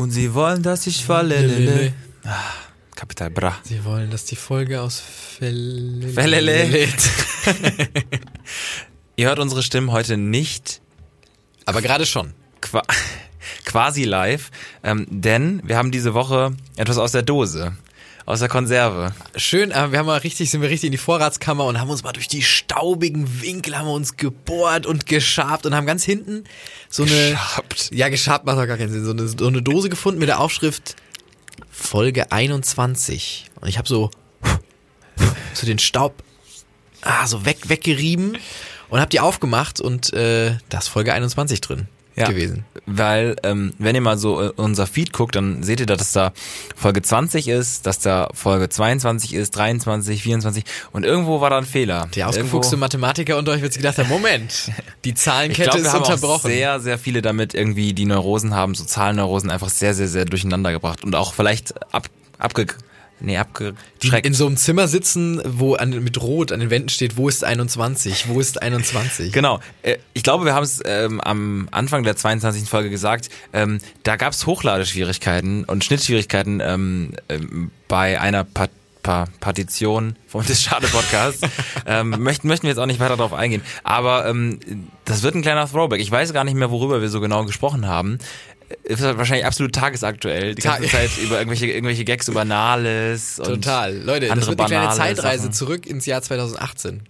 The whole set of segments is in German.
Und sie wollen, dass ich falle. Lele. Ah, Kapital Bra. Sie wollen, dass die Folge aus Fell Fellele. Ihr hört unsere Stimmen heute nicht Aber gerade schon. qua quasi live, ähm, denn wir haben diese Woche etwas aus der Dose, aus der Konserve. Schön, aber wir haben mal richtig, sind wir richtig in die Vorratskammer und haben uns mal durch die staubigen Winkel haben wir uns gebohrt und geschabt und haben ganz hinten so eine, Geschabt. ja, geschabt macht doch gar keinen Sinn, so eine, so eine Dose gefunden mit der Aufschrift Folge 21. Und ich habe so, so den Staub, ah, so weg, weggerieben und habe die aufgemacht und äh, da ist Folge 21 drin gewesen. Weil, ähm, wenn ihr mal so äh, unser Feed guckt, dann seht ihr, da, dass da Folge 20 ist, dass da Folge 22 ist, 23, 24 und irgendwo war da ein Fehler. Der ausgefuchste Irgendwo- Mathematiker unter euch wird sich gedacht haben, Moment, die Ich Zahlenkette glaube, ist wir haben auch unterbrochen. sehr, sehr viele damit irgendwie, die Neurosen haben, so Zahlenneurosen einfach sehr, sehr, sehr durcheinander gebracht und auch vielleicht ab, abge, nee, die abgeschreckt. in so einem Zimmer sitzen, wo an, mit Rot an den Wänden steht, wo ist 21, wo ist 21. Genau. Äh, Ich glaube, wir haben es ähm, am Anfang der 22. Folge gesagt. Ähm, da gab es Hochladeschwierigkeiten und Schnittschwierigkeiten ähm, ähm, bei einer pa pa Partition vom des Schade Podcasts. ähm, möchten, möchten wir jetzt auch nicht weiter darauf eingehen. Aber ähm, das wird ein kleiner Throwback. Ich weiß gar nicht mehr, worüber wir so genau gesprochen haben. Ist halt wahrscheinlich absolut tagesaktuell. Die ganze Ta- Zeit über irgendwelche, irgendwelche Gags über Nahles. Und Total. Leute, das andere wird eine kleine Zeitreise Sachen. zurück ins Jahr 2018.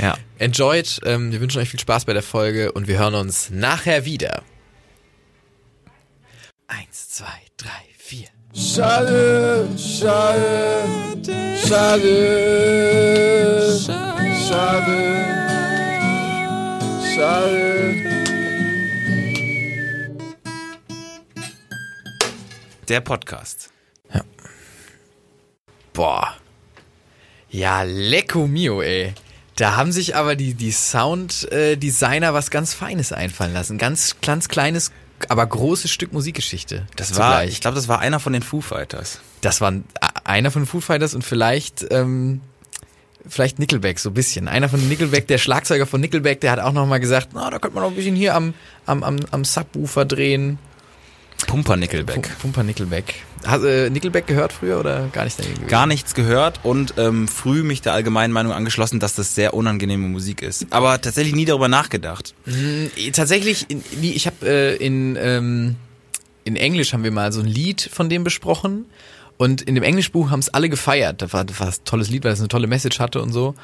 Ja. Enjoyed, ähm, wir wünschen euch viel Spaß bei der Folge und wir hören uns nachher wieder. Eins, zwei, drei, vier. Schade, schade, schade, schade, schade. Der Podcast. Boah. Ja, lecco mio, ey. Da haben sich aber die, die Sound-Designer was ganz Feines einfallen lassen. Ganz, ganz kleines, aber großes Stück Musikgeschichte. Das war, zugleich. ich glaube, das war einer von den Foo Fighters. Das war ein- einer von Foo Fighters und vielleicht, ähm, vielleicht Nickelback, so ein bisschen. Einer von Nickelback, der Schlagzeuger von Nickelback, der hat auch noch mal gesagt, na, da könnte man noch ein bisschen hier am, am, am, am Subwoofer drehen. Pumper Nickelback. Pum- Pumper Nickelback. Hast du äh, Nickelback gehört früher oder gar nicht dagegen? Gar nichts gehört und ähm, früh mich der allgemeinen Meinung angeschlossen, dass das sehr unangenehme Musik ist. Aber tatsächlich nie darüber nachgedacht. Äh, Tatsächlich, ich habe äh, in, ähm, in Englisch haben wir mal so ein Lied von dem besprochen und in dem Englischbuch haben es alle gefeiert. Das war, das war ein tolles Lied, weil es eine tolle Message hatte und so.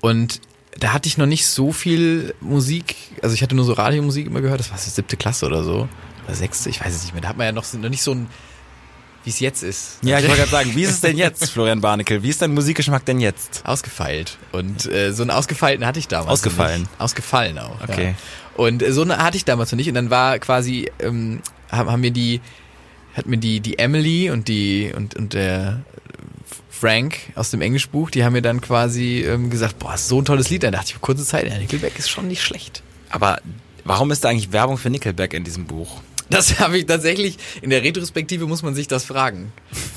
Und da hatte ich noch nicht so viel Musik, also ich hatte nur so Radiomusik immer gehört, das war so siebte Klasse oder so. Oder sechste, ich weiß es nicht mehr. Da hat man ja noch, noch nicht so ein, wie es jetzt ist. Ja, ich wollte gerade sagen, wie ist es denn jetzt, Florian Barnickel? Wie ist dein Musikgeschmack denn jetzt? Ausgefeilt. Und äh, so einen ausgefeilten hatte ich damals. Ausgefallen? Nicht. Ausgefallen auch. Okay. Ja. Und äh, so eine hatte ich damals noch nicht. Und dann war quasi, ähm, haben, haben mir die, hat mir die, die Emily und die und, und der Frank aus dem Englischbuch, die haben mir dann quasi ähm, gesagt, boah, ist so ein tolles Lied. Da dachte ich, kurze Zeit, ja, Nickelback ist schon nicht schlecht. Aber warum ist da eigentlich Werbung für Nickelback in diesem Buch? Das habe ich tatsächlich, in der Retrospektive muss man sich das fragen.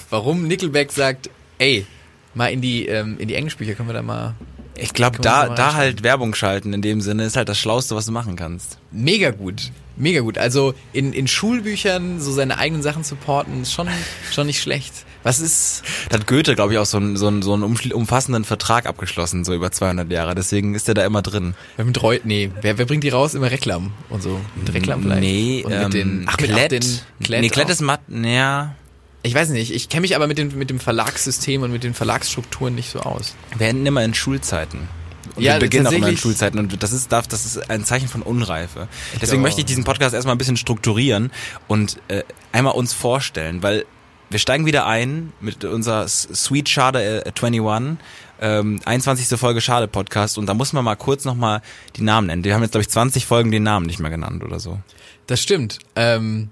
Warum Nickelback sagt, ey, mal in die, ähm, in die Englischbücher können wir da mal Ich glaube, da, da halt Werbung schalten in dem Sinne ist halt das Schlauste, was du machen kannst. Mega gut. Mega gut. Also in, in Schulbüchern so seine eigenen Sachen supporten, ist schon, schon nicht schlecht. Was ist, Da hat Goethe, glaube ich, auch so einen, so einen, so einen umfassenden Vertrag abgeschlossen, so über 200 Jahre. Deswegen ist er da immer drin. wer mit Reu, nee, wer, wer bringt die raus? Immer Reklam und so. Mit Reklam vielleicht. Nee, und ähm, mit den, ach, mit Klett. den Klett. nee, Klett ist matt, ja. Ich weiß nicht, ich kenne mich aber mit, den, mit dem Verlagssystem und mit den Verlagsstrukturen nicht so aus. Wir enden immer in Schulzeiten. Und Ja, wir beginnen auch immer in. Schulzeiten und das ist, darf, das ist ein Zeichen von Unreife. Deswegen glaube möchte ich diesen Podcast erstmal ein bisschen strukturieren und äh, einmal uns vorstellen, weil wir steigen wieder ein mit unserer Sweet Schade äh, 21, ähm, 21. Folge Schade Podcast und da muss man mal kurz nochmal die Namen nennen. Wir haben jetzt, glaube ich, 20 Folgen den Namen nicht mehr genannt oder so. Das stimmt. Ähm,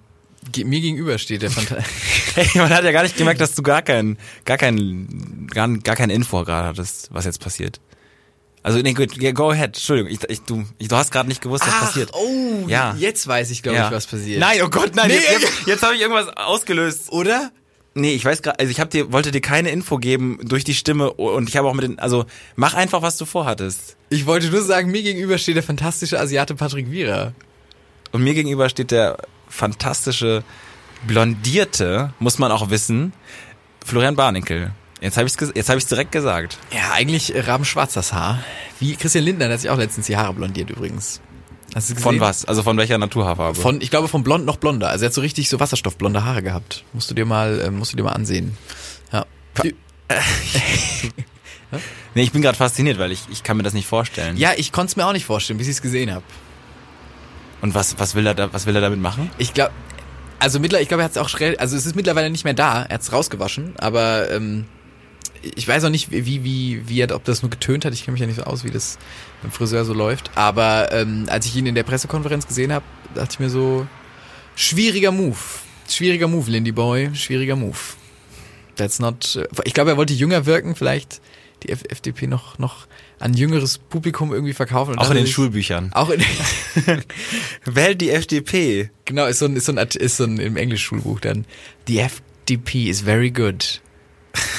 mir gegenüber steht der Phanta Hey, man hat ja gar nicht gemerkt, dass du gar kein, gar kein, gar, gar kein Info gerade hattest, was jetzt passiert. Also, nee, gut, yeah, go ahead. Entschuldigung, ich, ich, du, ich, du hast gerade nicht gewusst, was passiert. oh, Ja. jetzt weiß ich, glaube Ja. ich, was passiert. Nein, oh Gott, nein, Nee, jetzt, jetzt, jetzt habe ich irgendwas ausgelöst. Oder? Nee, ich weiß gerade, also ich hab dir, wollte dir keine Info geben durch die Stimme und ich habe auch mit den, also mach einfach, was du vorhattest. Ich wollte nur sagen, mir gegenüber steht der fantastische Asiate Patrick Wierer. und mir gegenüber steht der fantastische, blondierte, muss man auch wissen, Florian Barnickel. Jetzt habe ich es jetzt habe ich direkt gesagt. Ja, eigentlich äh, rabenschwarz das Haar. Wie Christian Lindner, der hat sich auch letztens die Haare blondiert übrigens. Hast du gesehen? Von was? Also von welcher Naturhaarfarbe? Von, ich glaube, von blond noch blonder. Also er hat so richtig so wasserstoffblonde Haare gehabt. Musst du dir mal, äh, musst du dir mal ansehen. Ja. Nee, ich bin gerade fasziniert, weil ich, ich kann mir das nicht vorstellen. Ja, ich konnte es mir auch nicht vorstellen, bis ich es gesehen habe. Und was, was will er da, was will er damit machen? Ich glaube, also mittlerweile, ich glaube, er hat es auch schnell, also es ist mittlerweile nicht mehr da. Er hat es rausgewaschen, aber ähm, ich weiß auch nicht, wie, wie, wie er, ob das nur getönt hat. Ich kenne mich ja nicht so aus, wie das beim Friseur so läuft. Aber ähm, als ich ihn in der Pressekonferenz gesehen habe, dachte ich mir so, schwieriger Move. Schwieriger Move, Lindy Boy. Schwieriger Move. That's not. Ich glaube, er wollte jünger wirken, vielleicht die F FDP noch, noch an jüngeres Publikum irgendwie verkaufen. Auch in den ich- Schulbüchern. Auch in, Wählt die FDP. genau, ist so ein, ist so ein, ist so ein im Englischschulbuch dann. The FDP is very good.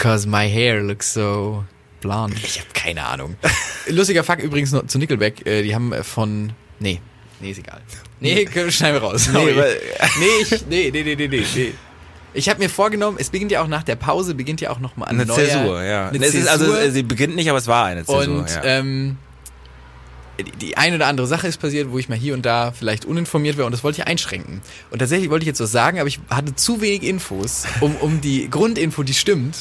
Cause my hair looks so blonde. Ich habe keine Ahnung. Lustiger Fakt übrigens noch zu Nickelback. Äh, die haben äh, von, nee, nee, ist egal. Nee, schneiden wir raus. Weil- nee, ich, nee, nee, nee, nee, nee, nee. Ich habe mir vorgenommen, es beginnt ja auch nach der Pause, beginnt ja auch nochmal ein Eine neuer, Zäsur, ja. Eine ist, also Zäsur. äh, sie beginnt nicht, aber es war eine Zäsur. Und ja. ähm, die- eine oder andere Sache ist passiert, wo ich mal hier und da vielleicht uninformiert wäre und das wollte ich einschränken. Und tatsächlich wollte ich jetzt was sagen, aber ich hatte zu wenig Infos, um, um die Grundinfo, die stimmt,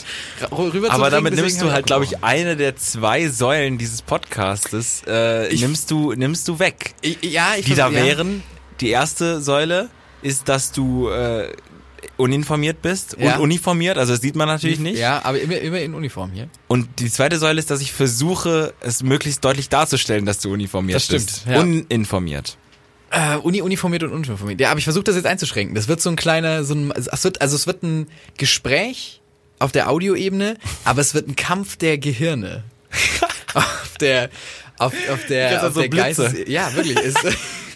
rüber aber damit nimmst du halt, glaube ich, eine der zwei Säulen dieses Podcastes, äh, Ich- nimmst du, nimmst du weg. Ich, ja, ich Die da versuch- ja. wären, die erste Säule ist, dass du äh, uninformiert bist, Ja. ununiformiert, also das sieht man natürlich nicht. Ja, aber immer, immer in Uniform hier. Und die zweite Säule ist, dass ich versuche, es möglichst deutlich darzustellen, dass du uniformiert Das stimmt, bist. ja. Uninformiert. Äh, Uni uniformiert und uniformiert. Ja, aber ich versuche das jetzt einzuschränken. Das wird so ein kleiner, so ein, es wird, also es wird ein Gespräch auf der Audioebene, aber es wird ein Kampf der Gehirne. auf der, auf, auf der, auf so der Blitze. Geistes, ja, wirklich, ist,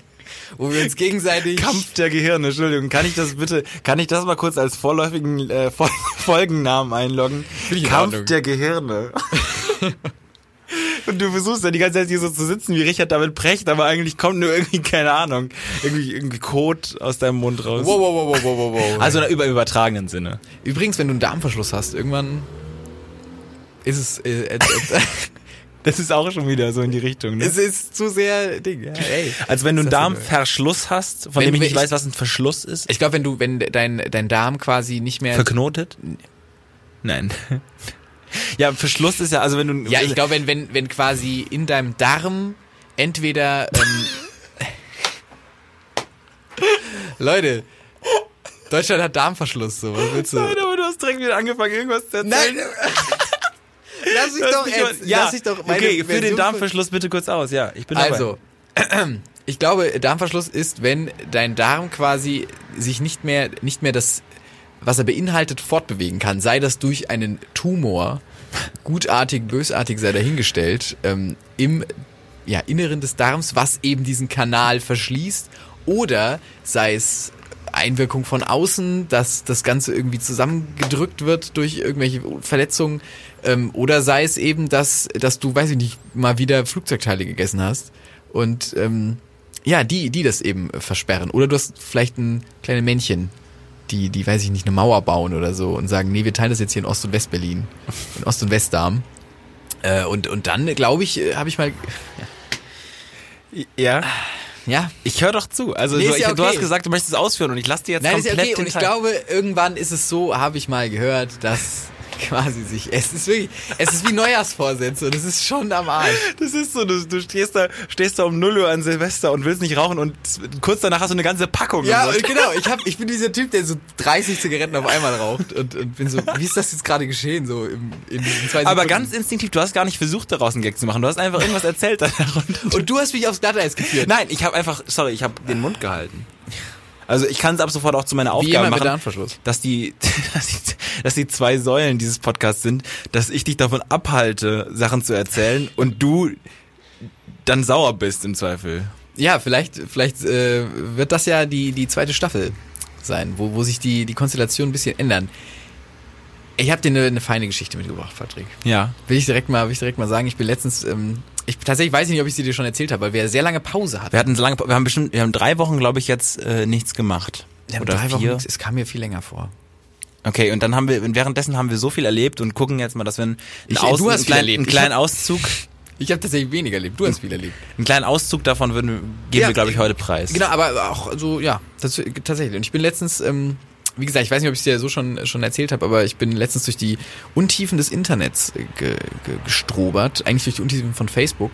wo wir uns gegenseitig, Kampf der Gehirne, Entschuldigung. Kann ich das bitte, kann ich das mal kurz als vorläufigen äh, Fol Folgennamen einloggen? In Kampf Ordnung. der Gehirne. Und du versuchst ja die ganze Zeit hier so zu sitzen wie Richard David Precht, aber eigentlich kommt nur irgendwie, keine Ahnung, irgendwie, irgendwie Kot aus deinem Mund raus. wow, wow, wow, wow, wow, wow. Also über übertragenen Sinne. übrigens, wenn du einen Darmverschluss hast, irgendwann ist es, äh, äh, äh, Das ist auch schon wieder so in die Richtung, ne? es ist zu sehr Ding, ja, ey. Als wenn du einen? Darmverschluss hast, von Wenn dem ich nicht weiß, was ein Verschluss ist. Ich glaube, wenn du, wenn dein, dein Darm quasi nicht mehr Verknotet? Nein. Ja, Verschluss ist ja, also wenn du. Ja, ich glaube, wenn, wenn, wenn quasi in deinem Darm entweder ähm, Leute, Deutschland hat Darmverschluss, so, was willst du? Nein, aber du hast direkt wieder angefangen, irgendwas zu erzählen. Lass mich hast doch, jetzt, ja, lass mich doch meine okay, für Version den Darmverschluss bitte kurz aus, ja, ich bin dabei. Also, ich glaube, Darmverschluss ist, wenn dein Darm quasi sich nicht mehr, nicht mehr das, was er beinhaltet, fortbewegen kann. Sei das durch einen Tumor, gutartig, bösartig sei dahingestellt, ähm, im ja, Inneren des Darms, was eben diesen Kanal verschließt, oder sei es Einwirkung von außen, dass das Ganze irgendwie zusammengedrückt wird durch irgendwelche Verletzungen, ähm, oder sei es eben, dass, dass du, weiß ich nicht, mal wieder Flugzeugteile gegessen hast und ähm, ja, die, die das eben versperren. Oder du hast vielleicht ein kleine Männchen, die, die, weiß ich nicht, eine Mauer bauen oder so und sagen, nee, wir teilen das jetzt hier in Ost- und West-Berlin, in Ost- und Westdarm. Äh, und, und dann, glaube ich, äh, habe ich mal, Ja, ja, ich höre doch zu. Also Nee, du, ist ja ich, du okay. hast gesagt, du möchtest es ausführen und ich lasse dir jetzt Nein, ist ja komplett okay. Und ich glaube, irgendwann ist es so, habe ich mal gehört, dass quasi sich, es ist wirklich, es ist wie Neujahrsvorsätze und es ist schon am Arsch. Das ist so, du, du stehst da, stehst da um 0 Uhr an Silvester und willst nicht rauchen und kurz danach hast du eine ganze Packung. Ja, genau, ich, hab, ich bin dieser Typ, der so 30 Zigaretten auf einmal raucht und, und bin so, wie ist das jetzt gerade geschehen, so im, in diesen zwei aber Sekunden? ganz instinktiv, du hast gar nicht versucht, daraus einen Gag zu machen. Du hast einfach irgendwas erzählt danach. Und, Und du hast mich aufs Glatteis geführt. Nein, ich habe einfach, sorry, ich habe den Mund gehalten. Also ich kann es ab sofort auch zu meiner Aufgabe machen, dass die, dass die, dass die zwei Säulen dieses Podcasts sind, dass ich dich davon abhalte, Sachen zu erzählen und du dann sauer bist im Zweifel. Ja, vielleicht, vielleicht äh, wird das ja die, die zweite Staffel sein, wo, wo sich die, die Konstellation ein bisschen ändern. Ich habe dir eine, eine feine Geschichte mitgebracht, Patrick. Ja. Will ich direkt mal, will ich direkt mal sagen, ich bin letztens ähm, ich tatsächlich weiß ich nicht, ob ich sie dir schon erzählt habe, weil wir sehr lange Pause hatten. Wir hatten so lange, wir haben bestimmt, wir haben drei Wochen, glaube ich, jetzt äh, nichts gemacht. Haben Oder drei vier. Wochen, es kam mir viel länger vor. Okay, und dann haben wir, währenddessen haben wir so viel erlebt und gucken jetzt mal, dass wir einen, Ich- du hast einen, kleinen, erlebt. einen Ich kleinen hab- Auszug, Ich habe tatsächlich weniger erlebt. Du hast viel erlebt. einen kleinen Auszug davon würden, geben Ja, wir, glaube ich, heute preis. Genau, aber auch so, ja, das, tatsächlich. Und ich bin letztens, ähm, wie gesagt, ich weiß nicht, ob ich es dir so schon, schon erzählt habe, aber ich bin letztens durch die Untiefen des Internets ge, ge, gestrobert, eigentlich durch die Untiefen von Facebook.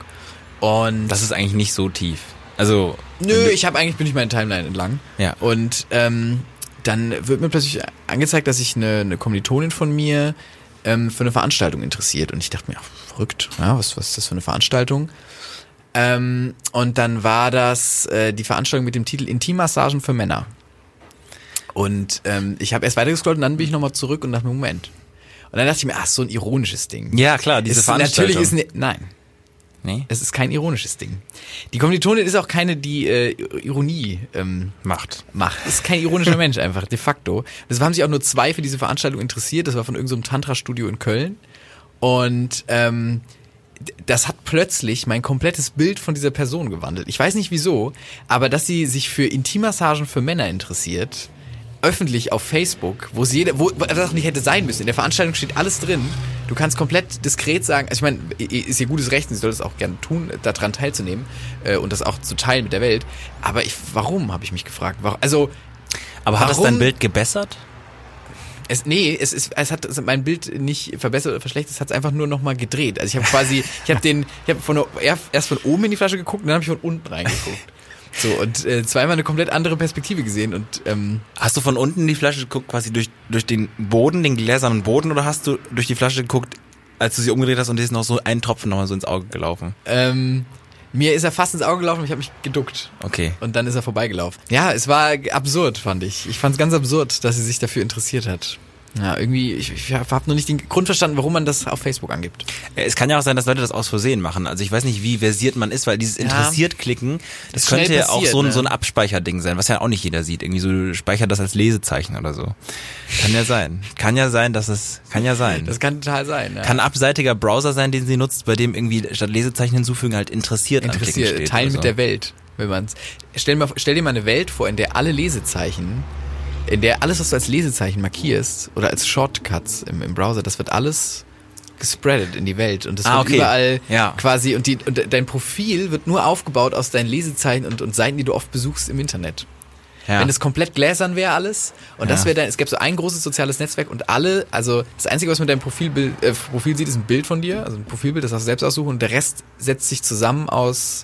Und Das ist eigentlich nicht so tief. Also, Nö, ich habe eigentlich bin ich meine Timeline entlang. Ja. Und ähm, dann wird mir plötzlich angezeigt, dass sich eine, eine Kommilitonin von mir ähm, für eine Veranstaltung interessiert. Und ich dachte mir, ach, verrückt, ja, was, was ist das für eine Veranstaltung? Ähm, und dann war das äh, die Veranstaltung mit dem Titel Intimmassagen für Männer. Und ähm, ich habe erst weitergescrollt und dann bin ich nochmal zurück und dachte mir, Moment. Und dann dachte ich mir, ach, so ein ironisches Ding. ja klar, diese Ist- Veranstaltung. Natürlich ist ne, nein, nee, es ist kein ironisches Ding. Die Kommilitonin ist auch keine, die äh, Ironie ähm, macht. macht. Ist kein ironischer Mensch einfach, de facto. Das haben sich auch nur zwei für diese Veranstaltung interessiert. Das war von irgendeinem Tantra-Studio in Köln. Und ähm, das hat plötzlich mein komplettes Bild von dieser Person gewandelt. Ich weiß nicht wieso, aber dass sie sich für Intimmassagen für Männer interessiert, öffentlich auf Facebook, wo sie jeder, wo wo das auch nicht hätte sein müssen. In der Veranstaltung steht alles drin. Du kannst komplett diskret sagen, also ich meine, ist ihr gutes Recht, und sie soll das auch gerne tun, daran teilzunehmen äh, und das auch zu teilen mit der Welt. Aber ich, warum, habe ich mich gefragt. Warum, also Aber hat das dein Bild gebessert? es, nee, es ist, es hat mein Bild nicht verbessert oder verschlechtert, es hat es einfach nur nochmal gedreht. Also ich habe quasi, ich habe den, ich habe von er- erst von oben in die Flasche geguckt und dann habe ich von unten reingeguckt. So und äh, zweimal eine komplett andere Perspektive gesehen und ähm, Hast du von unten die Flasche geguckt, quasi durch, durch den Boden, den gläsernen Boden, oder hast du durch die Flasche geguckt, als du sie umgedreht hast und dir ist noch so ein Tropfen nochmal so ins Auge gelaufen? ähm, mir ist er fast ins Auge gelaufen ich habe mich geduckt. Okay. Und dann ist er vorbeigelaufen. Ja, es war absurd, fand ich. Ich fand es ganz absurd, dass sie sich dafür interessiert hat. Ja, irgendwie, ich, ich habe nur nicht den Grund verstanden, warum man das auf Facebook angibt. Äh, Es kann ja auch sein, dass Leute das aus Versehen machen. Also ich weiß nicht, wie versiert man ist, weil dieses interessiert klicken, das schnell könnte ja auch so ein, ne? so ein Abspeicherding sein, was ja auch nicht jeder sieht. Irgendwie so speichert das als Lesezeichen oder so. Kann ja sein. Kann ja sein, dass es, kann ja sein. Das kann total sein. Ja. kann ein abseitiger Browser sein, den sie nutzt, bei dem irgendwie statt Lesezeichen hinzufügen halt interessiert, interessiert, teilen oder mit so. der Welt, wenn man's. Stell, mal, stell dir mal eine Welt vor, in der alle Lesezeichen, in der alles, was du als Lesezeichen markierst oder als Shortcuts im, im Browser, das wird alles gespreadet in die Welt und das Ah, wird okay. überall Ja. quasi und, die, und dein Profil wird nur aufgebaut aus deinen Lesezeichen und, und Seiten, die du oft besuchst im Internet. Ja. Wenn es komplett gläsern wäre alles und das Ja. wäre dann, es gäbe so ein großes soziales Netzwerk und alle, also das Einzige, was man deinem Profilbild, äh, Profil sieht, ist ein Bild von dir, also ein Profilbild, das darfst du selbst aussuchen und der Rest setzt sich zusammen aus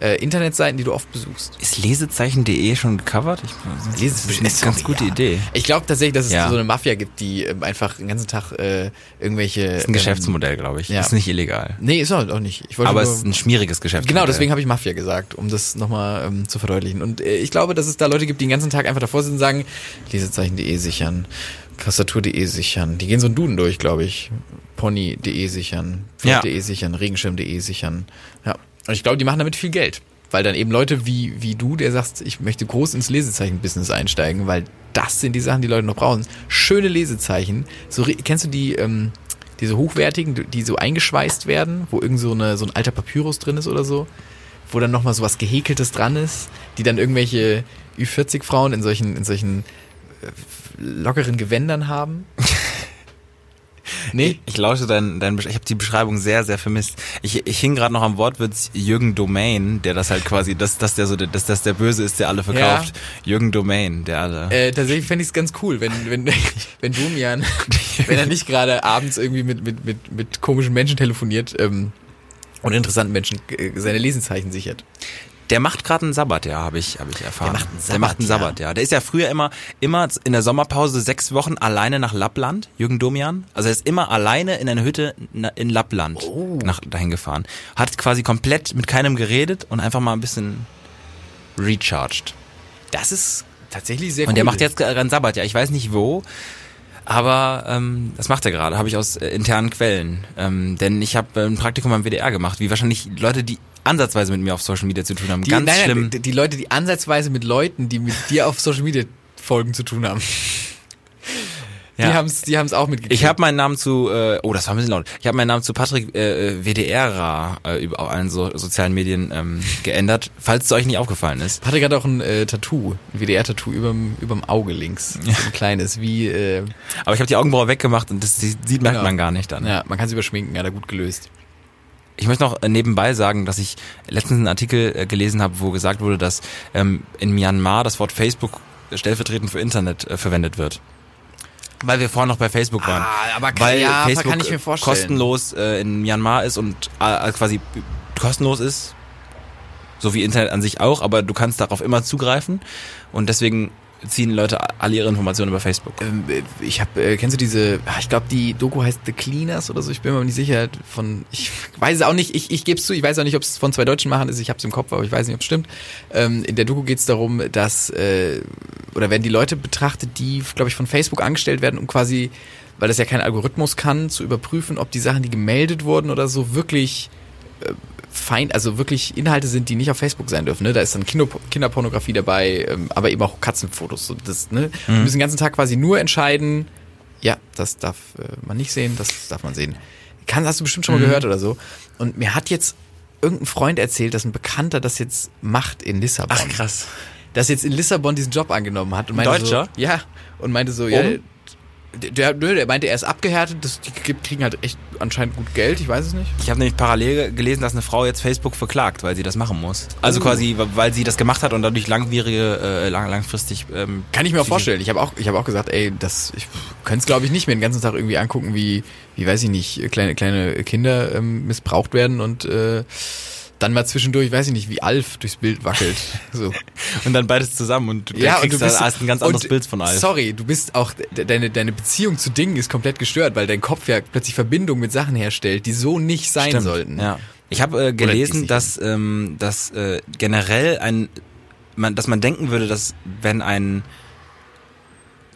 äh, Internetseiten, die du oft besuchst. ist lesezeichen.de schon gecovert? Ich, das ist eine Sorry, ganz gute ja. Idee. Ich glaube tatsächlich, dass es Ja. so eine Mafia gibt, die ähm, einfach den ganzen Tag äh, irgendwelche. Das ist ein Geschäftsmodell, glaube ich. ja. Ist nicht illegal. Nee, ist auch auch nicht. Aber es ist ein schmieriges Geschäftsmodell. Genau, deswegen habe ich Mafia gesagt, um das nochmal ähm, zu verdeutlichen. Und äh, ich glaube, dass es da Leute gibt, die den ganzen Tag einfach davor sitzen und sagen, Lesezeichen.de sichern, Tastatur.de sichern. Die gehen so einen Duden durch, glaube ich. Pony.de sichern, Ja. Pferd.de sichern, Regenschirm.de sichern. Ja. Und ich glaube, die machen damit viel Geld. Weil dann eben Leute wie, wie du, der sagst, ich möchte groß ins Lesezeichen-Business einsteigen, weil das sind die Sachen, die Leute noch brauchen. Schöne Lesezeichen. So, kennst du die, ähm, diese hochwertigen, die so eingeschweißt werden, wo irgend so, eine, so ein alter Papyrus drin ist oder so? Wo dann nochmal so was Gehäkeltes dran ist, die dann irgendwelche Ü40-Frauen in solchen, in solchen äh, lockeren Gewändern haben? nee? Ich lausche dein, dein ich habe die Beschreibung sehr, sehr vermisst. Ich, ich hing gerade noch am Wortwitz Jürgen Domain, der das halt quasi, dass, dass der so, dass das der Böse ist, der alle verkauft. Jürgen Domain, der alle. Äh, tatsächlich fände ich es ganz cool, wenn, wenn, wenn Domian, wenn er nicht gerade abends irgendwie mit, mit, mit, mit komischen Menschen telefoniert ähm, und interessanten Menschen äh, seine Lesenzeichen sichert. Der macht gerade einen Sabbat, ja, habe ich, hab ich erfahren. Der macht einen Der macht einen Sabbat, Sabbat, ja. Der ist ja früher immer, immer in der Sommerpause sechs Wochen alleine nach Lappland, Jürgen Domian. Also er ist immer alleine in einer Hütte in Lappland Oh. nach, dahin gefahren. Hat quasi komplett mit keinem geredet und einfach mal ein bisschen recharged. Das ist tatsächlich sehr Und cool. der macht jetzt gerade einen Sabbat, ja. Ich weiß nicht wo, aber ähm, das macht er gerade, habe ich aus äh, internen Quellen. Ähm, denn ich habe äh, ein Praktikum beim WDR gemacht, wie wahrscheinlich Leute, die ansatzweise mit mir auf Social Media zu tun haben. die, Ganz nein, schlimm. Nein, die, die Leute, die ansatzweise mit Leuten, die mit dir auf Social Media Folgen zu tun haben. Ja. Die haben's, die haben's auch mitgekriegt. Ich habe meinen Namen zu, äh, oh, das war ein bisschen laut. Ich habe meinen Namen zu Patrick äh, WDR äh, über auf allen so, sozialen Medien ähm, geändert, falls es euch nicht aufgefallen ist. Patrick hat auch ein äh, Tattoo, ein WDR-Tattoo überm, überm Auge links. So ein kleines, wie, äh, Aber ich habe die Augenbraue weggemacht und das sieht, sieht merkt Genau. man gar nicht dann. ja, man kann es überschminken, hat er gut gelöst. Ich möchte noch äh, nebenbei sagen, dass ich letztens einen Artikel äh, gelesen habe, wo gesagt wurde, dass ähm, in Myanmar das Wort Facebook stellvertretend für Internet äh, verwendet wird. Weil wir vorhin noch bei Facebook waren. Ah, aber Weil ja, Facebook kann ich mir vorstellen. kostenlos äh, in Myanmar ist und äh, quasi kostenlos ist. So wie Internet an sich auch, aber du kannst darauf immer zugreifen. Und deswegen ziehen Leute alle ihre Informationen über Facebook. Ähm, ich habe, äh, kennst du diese, ah, ich glaube die Doku heißt The Cleaners oder so, ich bin mir nicht sicher von, ich weiß es auch nicht, ich, ich gebe es zu, ich weiß auch nicht, ob es von zwei Deutschen machen ist, ich habe es im Kopf, aber ich weiß nicht, ob es stimmt. Ähm, in der Doku geht es darum, dass, äh, oder werden die Leute betrachtet, die, glaube ich, von Facebook angestellt werden, um quasi, weil das ja kein Algorithmus kann, zu überprüfen, ob die Sachen, die gemeldet wurden oder so, wirklich fein, also wirklich Inhalte sind, die nicht auf Facebook sein dürfen. Ne? Da ist dann Kinder, Kinderpornografie dabei, ähm, aber eben auch Katzenfotos. So das, ne? Wir müssen den ganzen Tag quasi nur entscheiden, ja, das darf äh, man nicht sehen, das darf man sehen. Kann, hast du bestimmt schon mal gehört oder so. Und mir hat jetzt irgendein Freund erzählt, dass ein Bekannter das jetzt macht in Lissabon. krass. Dass jetzt in Lissabon diesen Job angenommen hat. Und meinte Deutscher? So, ja. Und meinte so, ja, Um? der, der, der meinte, er ist abgehärtet, das, die kriegen halt echt anscheinend gut Geld, ich weiß es nicht. Ich habe nämlich parallel gelesen, dass eine Frau jetzt Facebook verklagt, weil sie das machen muss. Also quasi, weil sie das gemacht hat und dadurch langwierige, äh, lang, langfristig. Ähm, Kann ich mir auch vorstellen. Ich habe auch, ich habe auch gesagt, ey, das, ich könnte es glaube ich nicht mehr den ganzen Tag irgendwie angucken, wie, wie weiß ich nicht, kleine kleine Kinder ähm, missbraucht werden und äh, dann mal zwischendurch, weiß ich nicht, wie Alf durchs Bild wackelt. So. Und dann beides zusammen und du Ja, und kriegst du bist dann erst ein ganz anderes und, Bild von Alf. Sorry, du bist auch de- deine deine Beziehung zu Dingen ist komplett gestört, weil dein Kopf ja plötzlich Verbindungen mit Sachen herstellt, die so nicht sein Stimmt, sollten. Ja. Ich habe äh, gelesen, dass, ähm, dass äh, generell ein, man, dass man denken würde, dass wenn ein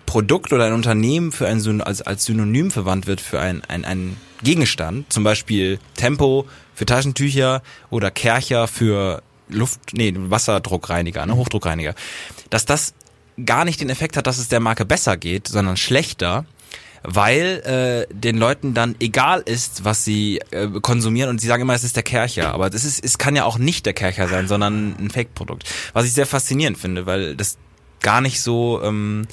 Produkt oder ein Unternehmen für ein als, als Synonym verwandt wird für ein, ein, ein Gegenstand, zum Beispiel Tempo für Taschentücher oder Kercher für Luft, nee, Wasserdruckreiniger, ne, Hochdruckreiniger, dass das gar nicht den Effekt hat, dass es der Marke besser geht, sondern schlechter, weil äh, den Leuten dann egal ist, was sie äh, konsumieren und sie sagen immer, es ist der Kercher, aber das ist, es kann ja auch nicht der Kercher sein, sondern ein Fake-Produkt, was ich sehr faszinierend finde, weil das gar nicht so ähm,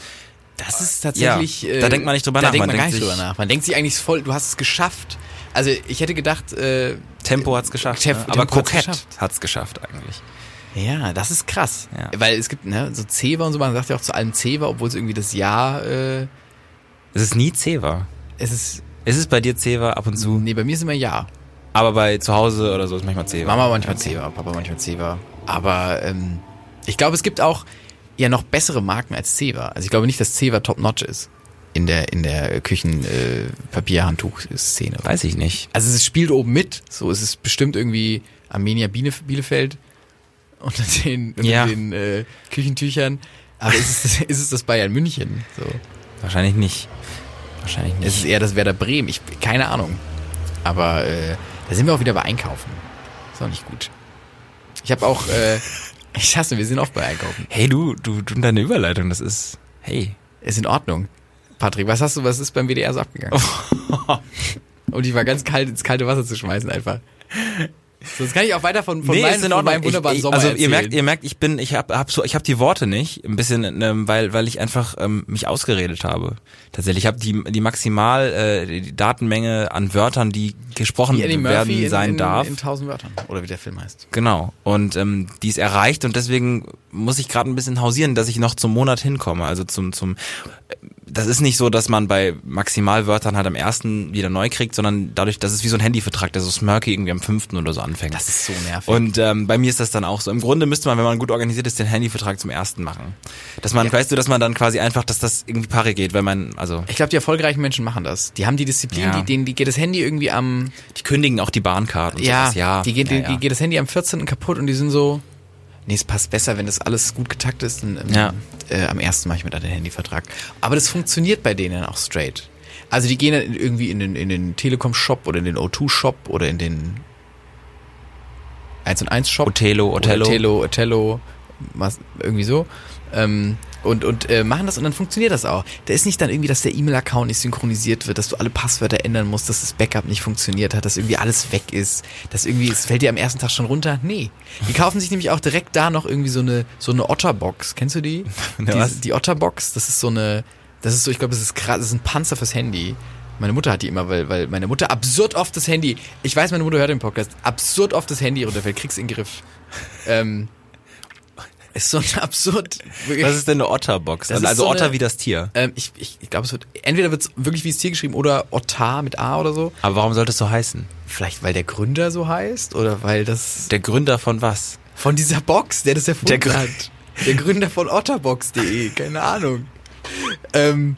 Das ist tatsächlich. Ja, da denkt man nicht drüber da nach, Denkt man man, gar denkt nicht sich- drüber nach. Man denkt sich eigentlich voll, du hast es geschafft. Also ich hätte gedacht, äh, Tempo hat's geschafft, Tempo- ne? aber Tempo hat's Kokett geschafft. hat's geschafft eigentlich. ja, das ist krass. Ja. Weil es gibt ne, so Zewa und so, man sagt ja auch zu allem Zewa, obwohl es irgendwie das Jahr, äh, Es ist nie Zewa. es ist, Es ist bei dir Zewa ab und zu, nee, bei mir ist immer Jahr. aber bei zu Hause oder so ist manchmal Zewa. Mama manchmal Zewa, Papa manchmal Zewa. Aber ähm, ich glaube, es gibt auch ja noch bessere Marken als Zewa. Also ich glaube nicht, dass Zewa top-notch ist in der in der Küchen äh. Weiß ich nicht. Also es spielt oben mit, so es ist bestimmt irgendwie Armenia Bielefeld unter den, unter Ja. den äh, Küchentüchern. Aber ist es, ist es das Bayern München? So. Wahrscheinlich nicht. Wahrscheinlich nicht. Es ist eher das Werder Bremen. Ich keine Ahnung. Aber äh, da sind wir auch wieder bei Einkaufen. Ist auch nicht gut. Ich habe auch, äh, ich hasse, wir sind oft bei Einkaufen. hey, du, du, du und deine Überleitung, das ist, hey. Ist in Ordnung. Patrick, was hast du, was ist beim WDR so abgegangen? um dich mal ganz kalt ins kalte Wasser zu schmeißen einfach. Sonst kann ich auch weiter von, von, meinem, von meinem wunderbaren ich, Sommer Also erzählen. ihr merkt, ihr merkt, ich bin, ich habe hab so, ich habe die Worte nicht, ein bisschen, ähm, weil, weil ich einfach ähm, mich ausgeredet habe. Tatsächlich, ich habe die, die maximal äh, die Datenmenge an Wörtern, die gesprochen Eddie werden Murphy in, sein in, darf. in tausend Wörtern. Oder wie der Film heißt. Genau. Und ähm, die ist erreicht und deswegen muss ich gerade ein bisschen hausieren, dass ich noch zum Monat hinkomme. Also zum, zum das ist nicht so, dass man bei Maximalwörtern halt am ersten wieder neu kriegt, sondern dadurch, dass es wie so ein Handyvertrag, der so Smirky irgendwie am fünften oder so anfängt. Das ist so nervig. Und ähm, bei mir ist das dann auch so. Im Grunde müsste man, wenn man gut organisiert ist, den Handyvertrag zum ersten machen. Dass man, Ja. weißt du, dass man dann quasi einfach, dass das irgendwie pari geht, weil man, also ich glaube, die erfolgreichen Menschen machen das. Die haben die Disziplin, Ja. die, denen die geht das Handy irgendwie am die kündigen auch die Bahncard und ja, sowas. Ja, die, geht, ja, die, die geht das Handy am 14. kaputt und die sind so, nee, es passt besser, wenn das alles gut getaktet ist. Und, ähm, Ja. äh, am ersten mache ich mir da den Handyvertrag. Aber das funktioniert bei denen auch straight. Also die gehen dann irgendwie in den, in den Telekom-Shop oder in den O2-Shop oder in den 1 und 1 Shop. Othello. Othello, Othello was- irgendwie so. Ähm, und und äh, machen das und dann funktioniert das auch. Da ist nicht dann irgendwie, dass der E-Mail-Account nicht synchronisiert wird, dass du alle Passwörter ändern musst, dass das Backup nicht funktioniert hat, dass irgendwie alles weg ist, dass irgendwie, es fällt dir am ersten Tag schon runter. Nee. Die kaufen sich nämlich auch direkt da noch irgendwie so eine, so eine Otterbox. Kennst du die? Ne, die, die Otterbox, das ist so eine, das ist so, ich glaube, das ist krass, das ist ein Panzer fürs Handy. Meine Mutter hat die immer, weil, weil meine Mutter absurd oft das Handy, ich weiß, meine Mutter hört den Podcast, absurd oft das Handy runterfällt, kriegst in den Griff. Ähm, ist so ein absurd. Was ist denn eine Otterbox? Das Also so Otter eine- wie das Tier. Ähm, ich ich, ich glaube, es wird, entweder wird es wirklich wie das Tier geschrieben oder Ottar mit A oder so. Aber warum sollte es so heißen? Vielleicht, weil der Gründer so heißt oder weil das Der Gründer von was? von dieser Box, der das erfunden Der hat. Der Gründer von otterbox.de, keine Ahnung. Ähm,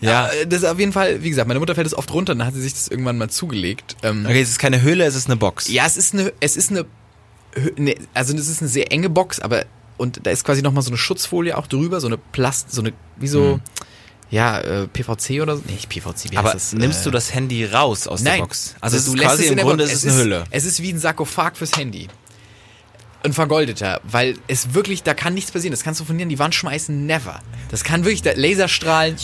Ja. ja. Das ist auf jeden Fall, wie gesagt, meine Mutter fällt das oft runter, dann hat sie sich das irgendwann mal zugelegt. Ähm, Okay, es ist keine Höhle, es ist eine Box. Ja, es ist eine, es ist eine, ne, also es ist eine sehr enge Box, aber und da ist quasi nochmal so eine Schutzfolie auch drüber, so eine Plast, so eine, wie so, ja, äh, PVC oder so. Nee, nicht PVC, wie Aber heißt das? nimmst Äh, du das Handy raus aus Nein. der Box? Also du ist lässt quasi es in im Grunde ist es eine Hülle. Es ist wie ein Sarkophag fürs Handy. Ein vergoldeter, weil es wirklich, da kann nichts passieren. Das kannst du von hier an die Wand schmeißen, never. Das kann wirklich, da Laserstrahlen,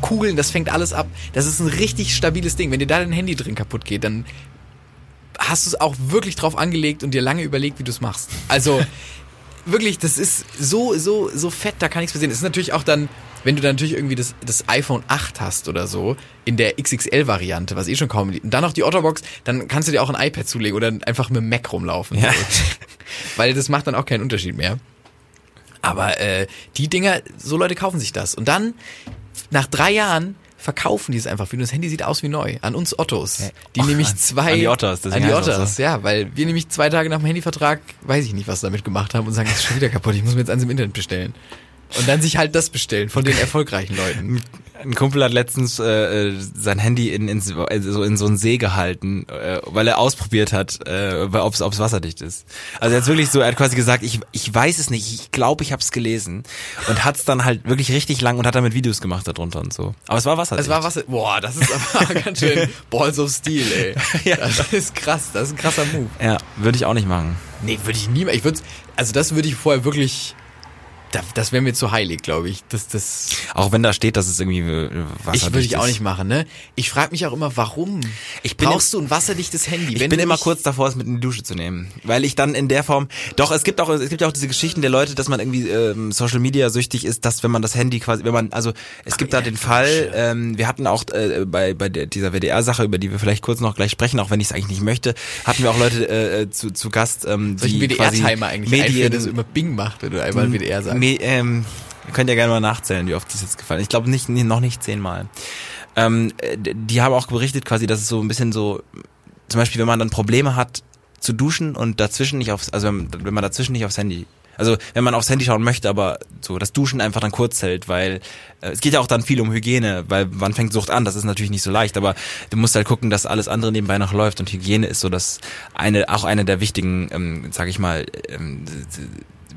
Kugeln, das fängt alles ab. Das ist ein richtig stabiles Ding. Wenn dir da dein Handy drin kaputt geht, dann hast du es auch wirklich drauf angelegt und dir lange überlegt, wie du es machst. Also wirklich, das ist so, so, so fett, da kann nichts passieren. Es ist natürlich auch dann, wenn du dann natürlich irgendwie das, das iPhone 8 hast oder so, in der XXL-Variante, was eh schon kaum liegt, und dann noch die Otterbox, dann kannst du dir auch ein iPad zulegen oder einfach mit dem Mac rumlaufen. Ja. Weil das macht dann auch keinen Unterschied mehr. Aber äh, die Dinger, so Leute kaufen sich das. Und dann, nach drei Jahren, verkaufen die es einfach wieder. Das Handy sieht aus wie neu. An uns Ottos. Die Och, nämlich an- zwei... an die Otters, An deswegen die das Otters, ja. Weil wir nämlich zwei Tage nach dem Handyvertrag, weiß ich nicht, was damit gemacht haben und sagen, es ist schon wieder kaputt, ich muss mir jetzt eins im Internet bestellen. Und dann sich halt das bestellen von den erfolgreichen Leuten. Ein Kumpel hat letztens äh, äh, sein Handy in, in, so, also in so einen See gehalten, äh, weil er ausprobiert hat, äh, ob es wasserdicht ist. Also er hat wirklich so, er hat quasi gesagt, ich, ich weiß es nicht, ich glaube, ich habe es gelesen und hat es dann halt wirklich richtig lang und hat damit Videos gemacht darunter und so. Aber es war wasserdicht. Es war was, boah, das ist aber ganz schön Balls of Steel, ey. Ja. Das ist krass, das ist ein krasser Move. Ja, würde ich auch nicht machen. Nee, würde ich niemals. Ich würde, also das würde ich vorher wirklich. Da- Das wäre mir zu heilig, glaube ich. Das, das, Auch wenn da steht, dass es irgendwie äh, wasserdicht ich würde ich auch nicht machen, ne? Ich frage mich auch immer, warum Ich bin brauchst du ein wasserdichtes Handy? Ich bin du immer kurz davor, es mit in die Dusche zu nehmen, weil ich dann in der Form. Doch es gibt auch es gibt ja auch diese Geschichten der Leute, dass man irgendwie ähm, Social Media süchtig ist, dass wenn man das Handy quasi, wenn man also es gibt da den Fall. Ähm, wir hatten auch äh, bei bei der, dieser WDR Sache, über die wir vielleicht kurz noch gleich sprechen, auch wenn ich es eigentlich nicht möchte, hatten wir auch Leute äh, äh, zu, zu Gast, ähm, Soll die WDR-Timer eigentlich einführen, Medien, der so immer Bing macht, wenn du einmal WDR sagst? Me, ähm, ihr könnt ja gerne mal nachzählen, wie oft das jetzt gefallen ist. Ich glaube nicht, noch nicht zehnmal. Ähm, äh, die haben auch berichtet quasi, dass es so ein bisschen so, zum Beispiel, wenn man dann Probleme hat zu duschen und dazwischen nicht aufs, also wenn, wenn man dazwischen nicht aufs Handy, also wenn man aufs Handy schauen möchte, aber so das Duschen einfach dann kurz hält, weil äh, es geht ja auch dann viel um Hygiene, weil wann fängt Sucht an? Das ist natürlich nicht so leicht, aber du musst halt gucken, dass alles andere nebenbei noch läuft und Hygiene ist so das eine, auch eine der wichtigen, ähm, sag ich mal, ähm,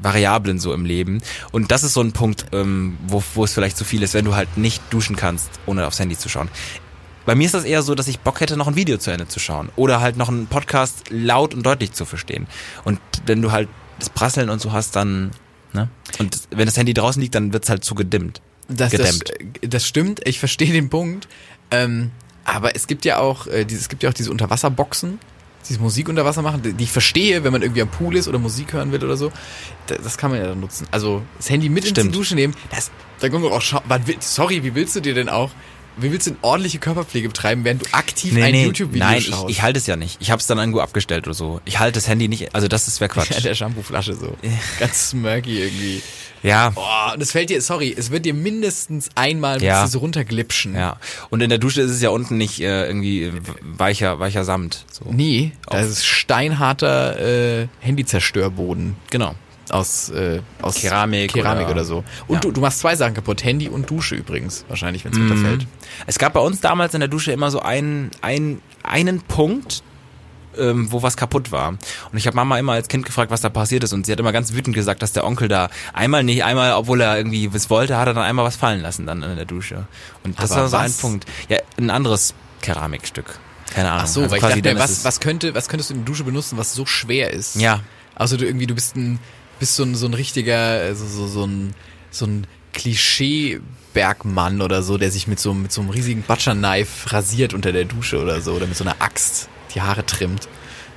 Variablen so im Leben. Und das ist so ein Punkt, ähm, wo, wo es vielleicht zu viel ist, wenn du halt nicht duschen kannst, ohne aufs Handy zu schauen. Bei mir ist das eher so, dass ich Bock hätte, noch ein Video zu Ende zu schauen. Oder halt noch einen Podcast laut und deutlich zu verstehen. Und wenn du halt das Prasseln und so hast, dann, ne? Und wenn das Handy draußen liegt, dann wird's halt zu gedimmt. Das, das, das stimmt, ich verstehe den Punkt. Ähm, aber es gibt ja auch, äh, es gibt ja auch diese Unterwasserboxen, diese Musik unter Wasser machen, die ich verstehe, wenn man irgendwie am Pool ist oder Musik hören will oder so. Da, das kann man ja dann nutzen. Also das Handy mit in Stimmt. die Dusche nehmen, das, da kommt doch auch sorry, wie willst du dir denn auch, wie willst du denn ordentliche Körperpflege betreiben, während du aktiv ein YouTube-Video nein, ich, schaust? ich halte es ja nicht. Ich habe es dann irgendwo abgestellt oder so. Ich halte das Handy nicht, also das ist wäre Quatsch. ja, der Shampooflasche so. Ganz smirky irgendwie. ja. Boah, und es fällt dir, sorry, es wird dir mindestens einmal Ja. so runterglipschen. Ja, und in der Dusche ist es ja unten nicht äh, irgendwie weicher, weicher Samt. So. Nee, das ist steinharter äh, Handyzerstörboden Genau. Aus, äh, aus Keramik Keramik oder- oder, so. Und Ja. du, du machst zwei Sachen kaputt, Handy und Dusche übrigens, wahrscheinlich, wenn es Mhm. runterfällt. Es gab bei uns damals in der Dusche immer so einen, einen, einen Punkt, ähm, wo was kaputt war. Und ich habe Mama immer als Kind gefragt, was da passiert ist. Und sie hat immer ganz wütend gesagt, dass der Onkel da einmal nicht, einmal, obwohl er irgendwie was wollte, hat er dann einmal was fallen lassen dann in der Dusche. Und das Aber war so ein was? Punkt. Ja, ein anderes Keramikstück. Keine Ahnung. Ach so, Also weil ich dachte, was, was könnte, was könntest du in der Dusche benutzen, was so schwer ist? Ja. Also du irgendwie, du bist ein, bist so ein, so ein richtiger, so, so, so ein, so ein Klischee-Bergmann oder so, der sich mit so, mit so einem riesigen Butcher-Knife rasiert unter der Dusche oder so, oder mit so einer Axt die Haare trimmt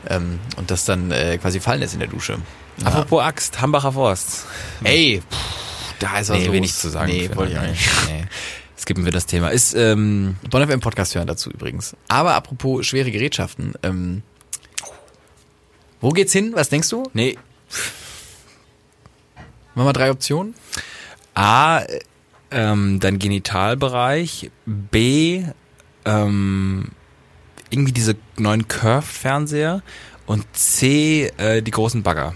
ähm, und das dann äh, quasi fallen lässt in der Dusche. Ja. Apropos Axt, Hambacher Forst. Ey, pff, da ist was Nee, los. wenig zu sagen. Nee, wollte ich nicht. Nee. Skippen wir das Thema. Ist, ähm, Bonn FM Podcast hören dazu übrigens. Aber apropos schwere Gerätschaften, ähm, wo geht's hin? Was denkst du? nee, Machen wir drei Optionen? A, äh, ähm, dein Genitalbereich, B, ähm, irgendwie diese neuen Curved-Fernseher und C, äh, die großen Bagger.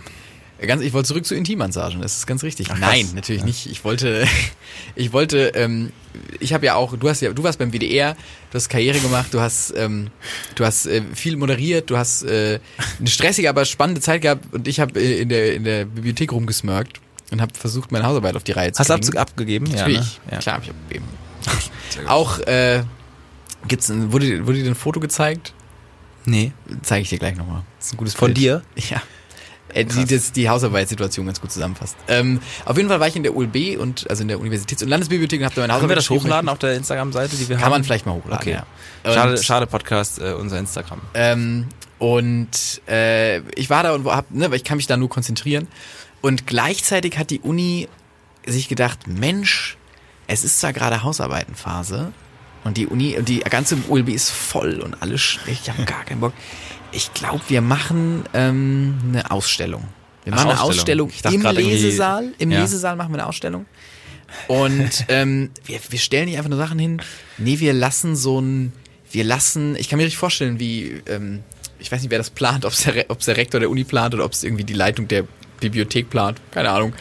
Ganz, ich wollte zurück zu Intimmassagen, das ist ganz richtig. Ach, Nein, natürlich nicht. Ich wollte, ich wollte, ähm, ich habe ja auch, du hast ja, du warst beim WDR, du hast Karriere gemacht, du hast, ähm, du hast äh, viel moderiert, du hast äh, eine stressige, aber spannende Zeit gehabt und ich habe äh, in der in der Bibliothek rumgesmirkt und habe versucht, meine Hausarbeit auf die Reihe zu Hast du kriegen. Abzug abgegeben? Natürlich, Ja, ne? klar, hab ich abgegeben. Auch äh, gibt's ein, wurde, dir- wurde dir ein Foto gezeigt? Nee. Zeige ich dir gleich nochmal. Das ist ein gutes Von Bild. dir? Ja. Äh, Die das die Hausarbeitssituation ganz gut zusammenfasst. Ähm, auf jeden Fall war ich in der ULB und also in der Universitäts- und Landesbibliothek und habe da meine Können Hausarbeit wir das hochladen auf der Instagram-Seite, die wir haben? Kann man vielleicht mal hochladen. Okay. Ja. Schade, schade Podcast, äh, unser Instagram. Ähm, und äh, ich war da und hab, ne, weil ich kann mich da nur konzentrieren. Und gleichzeitig hat die Uni sich gedacht, Mensch, es ist zwar gerade Hausarbeitenphase und die Uni, die ganze ULB ist voll und alle ich habe gar keinen Bock. Ich glaube, wir machen ähm, eine Ausstellung. Wir Ach, machen eine Ausstellung. Ausstellung im Lesesaal. Im Ja. Lesesaal machen wir eine Ausstellung. Und ähm, wir, wir stellen nicht einfach nur Sachen hin. Nee, wir lassen so ein, wir lassen, ich kann mir richtig vorstellen, wie, ähm, ich weiß nicht, wer das plant, ob es der, ob's der Rektor der Uni plant oder ob es irgendwie die Leitung der Bibliothek plant, keine Ahnung.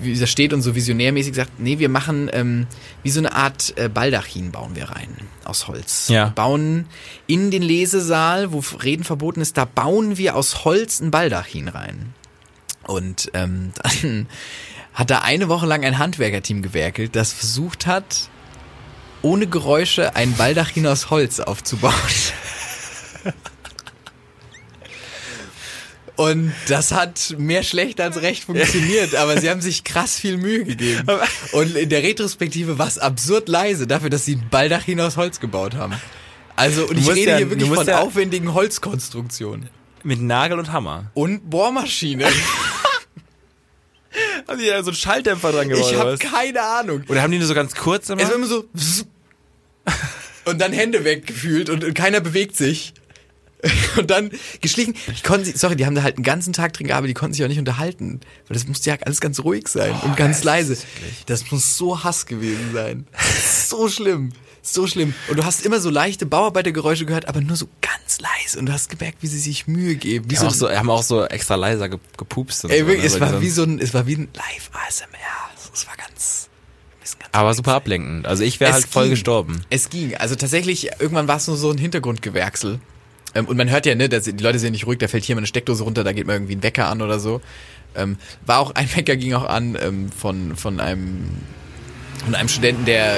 Wie da steht und so visionärmäßig sagt, nee, wir machen ähm, wie so eine Art äh, Baldachin bauen wir rein aus Holz. Ja. Wir bauen in den Lesesaal, wo Reden verboten ist, da bauen wir aus Holz ein Baldachin rein. Und ähm, dann hat da eine Woche lang ein Handwerkerteam gewerkelt, das versucht hat, ohne Geräusche ein Baldachin aus Holz aufzubauen. Und das hat mehr schlecht als recht funktioniert, aber sie haben sich krass viel Mühe gegeben. Und in der Retrospektive war es absurd leise dafür, dass sie ein Baldachin aus Holz gebaut haben. Also, und ich rede ja- hier wirklich von ja- aufwendigen Holzkonstruktionen. Mit Nagel und Hammer. Und Bohrmaschine. Haben die da so einen Schalldämpfer dran Ich habe keine Ahnung. Oder haben die nur so ganz kurz immer? Es war immer so und dann Hände weggefühlt und, und keiner bewegt sich. Und dann geschlichen. Ich konnte sie, sorry, die haben da halt einen ganzen Tag drin gearbeitet, die konnten sich auch nicht unterhalten. Weil das musste ja alles ganz ruhig sein und ganz leise. Das muss so Hass gewesen sein. So schlimm. So schlimm. Und du hast immer so leichte Bauarbeitergeräusche gehört, aber nur so ganz leise. Und du hast gemerkt, wie sie sich Mühe geben. Wie die haben auch, so, haben auch so extra leiser ge- gepupst. Und ey, so, wirklich, ne, es war die wie so ein, es war wie ein Live-ASMR. Es war ganz, Aber super ablenkend. Also ich wäre halt voll ging. gestorben. Es ging. Also tatsächlich, irgendwann war es nur so ein Hintergrundgewärksel. Ähm, und man hört ja, ne, dass die Leute sind nicht ruhig, da fällt hier mal eine Steckdose runter, da geht mal irgendwie ein Wecker an oder so. Ähm, war auch, ein Wecker ging auch an ähm, von, von einem von einem Studenten, der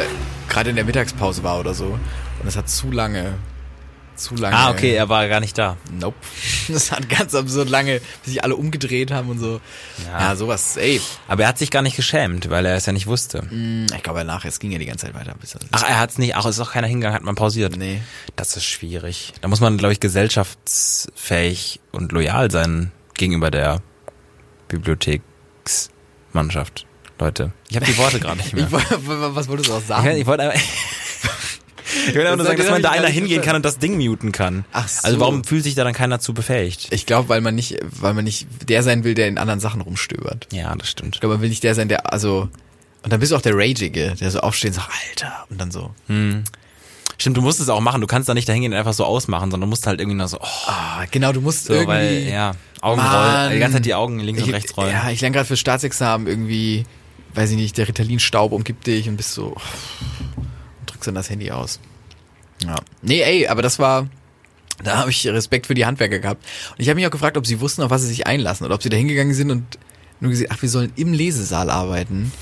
gerade in der Mittagspause war oder so. Und das hat zu lange, zu lange. Ah, okay, er war gar nicht da. Nope. Das hat ganz absurd lange, bis sich alle umgedreht haben und so. Ja, sowas, ey. Aber er hat sich gar nicht geschämt, weil er es ja nicht wusste. Hm, Ich glaube, nachher, es ging ja die ganze Zeit weiter. Bis er- Ach, er hat's nicht. Ach, es ist auch keiner hingegangen, hat man pausiert. Nee. Das ist schwierig. Da muss man, glaube ich, gesellschaftsfähig und loyal sein gegenüber der Bibliotheksmannschaft. Leute, ich habe die Worte gerade nicht mehr. Ich, was wolltest du auch Ich, sagen? ich wollte einfach, ich wollte einfach nur sagen, dass man da einer nicht hingehen kann und das Ding muten kann. Ach so. Also warum fühlt sich da dann keiner zu befähigt? Ich glaube, weil man nicht, weil man nicht der sein will, der in anderen Sachen rumstöbert. Ja, das stimmt. Ich glaube, man will nicht der sein, der, also, und dann bist du auch der Ragige, der so aufsteht und sagt, Alter, und dann so. Stimmt, du musst es auch machen. Du kannst da nicht da hingehen und einfach so ausmachen, sondern du musst halt irgendwie noch so, oh, Ah, genau, du musst so irgendwie. weil, ja, Augen rollen, die ganze Zeit die Augen links und ich, rechts rollen. Ja, ich lerne gerade für Staatsexamen irgendwie, weiß ich nicht, der Ritalin-Staub umgibt dich und bist so, und drückst dann das Handy aus. Ja. Nee, ey, aber das war, da habe ich Respekt für die Handwerker gehabt. Und ich habe mich auch gefragt, ob sie wussten, auf was sie sich einlassen oder ob sie da hingegangen sind und nur gesehen, ach, wir sollen im Lesesaal arbeiten.